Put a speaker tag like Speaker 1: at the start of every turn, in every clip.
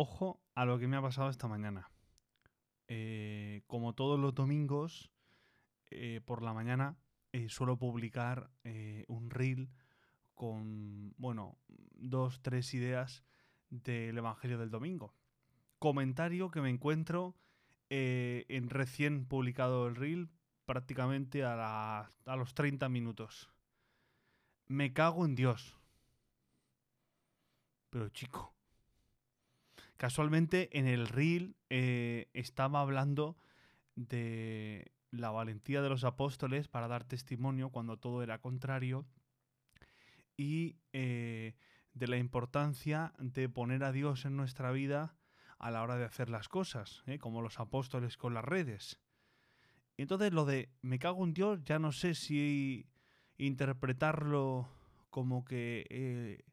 Speaker 1: Ojo a lo que me ha pasado esta mañana. Eh, como todos los domingos, eh, por la mañana eh, suelo publicar un reel con, bueno, dos, tres ideas del Evangelio del Domingo. Comentario que me encuentro en recién publicado el reel, prácticamente a, a los 30 minutos. Me cago en Dios. Pero chico, Casualmente en el reel eh, estaba hablando de la valentía de los apóstoles para dar testimonio cuando todo era contrario y eh, de la importancia de poner a Dios en nuestra vida a la hora de hacer las cosas, ¿eh? como los apóstoles con las redes. Entonces lo de me cago en Dios ya no sé si interpretarlo como que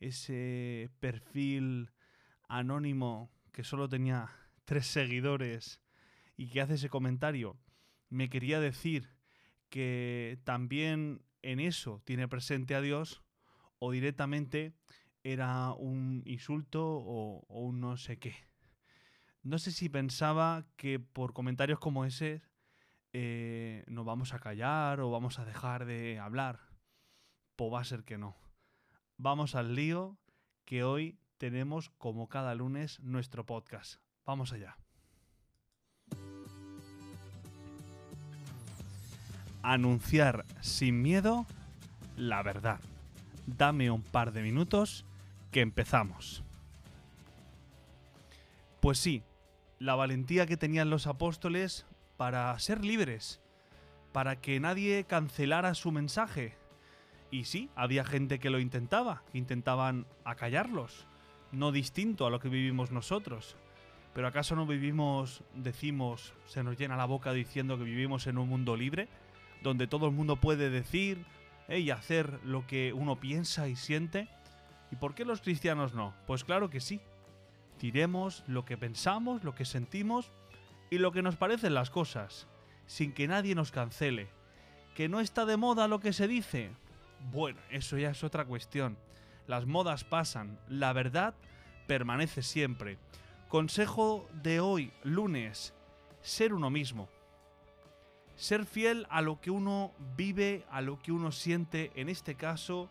Speaker 1: ese perfil anónimo que solo tenía tres seguidores y que hace ese comentario me quería decir que también en eso tiene presente a Dios o directamente era un insulto o, un no sé qué. No sé si pensaba que por comentarios como ese eh, nos vamos a callar o vamos a dejar de hablar. Pues va a ser que no. Vamos al lío que hoy tenemos como cada lunes nuestro podcast. Vamos allá. Anunciar sin miedo la verdad. Dame un par de minutos que empezamos. Pues sí, la valentía que tenían los apóstoles para ser libres, para que nadie cancelara su mensaje. Y sí, había gente que lo intentaba, intentaban acallarlos, no distinto a lo que vivimos nosotros. Pero ¿acaso no vivimos, decimos, se nos llena la boca diciendo que vivimos en un mundo libre, donde todo el mundo puede decir y hacer lo que uno piensa y siente? ¿Y por qué los cristianos no? Pues claro que sí. Diremos lo que pensamos, lo que sentimos y lo que nos parecen las cosas, sin que nadie nos cancele. ¿Que no está de moda lo que se dice? Bueno, eso ya es otra cuestión. Las modas pasan, la verdad permanece siempre. Consejo de hoy, lunes, ser uno mismo. Ser fiel a lo que uno vive, a lo que uno siente, en este caso,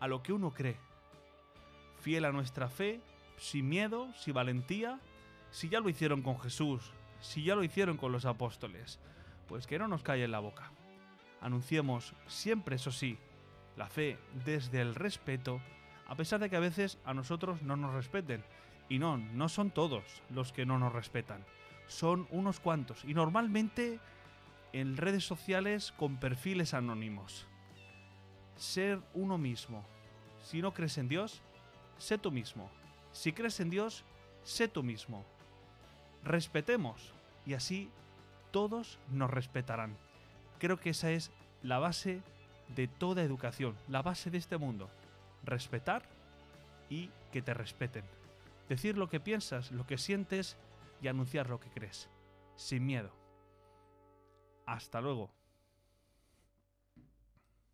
Speaker 1: a lo que uno cree. Fiel a nuestra fe, sin miedo, sin valentía, si ya lo hicieron con Jesús, si ya lo hicieron con los apóstoles, pues que no nos calle en la boca. Anunciemos siempre, eso sí, la fe desde el respeto a pesar de que a veces a nosotros no nos respeten. Y no, no son todos los que no nos respetan, son unos cuantos. Y normalmente en redes sociales con perfiles anónimos. Ser uno mismo. Si no crees en Dios, sé tú mismo. Si crees en Dios, sé tú mismo. Respetemos y así todos nos respetarán. Creo que esa es la base de toda educación, la base de este mundo respetar y que te respeten. Decir lo que piensas, lo que sientes y anunciar lo que crees, sin miedo. Hasta luego.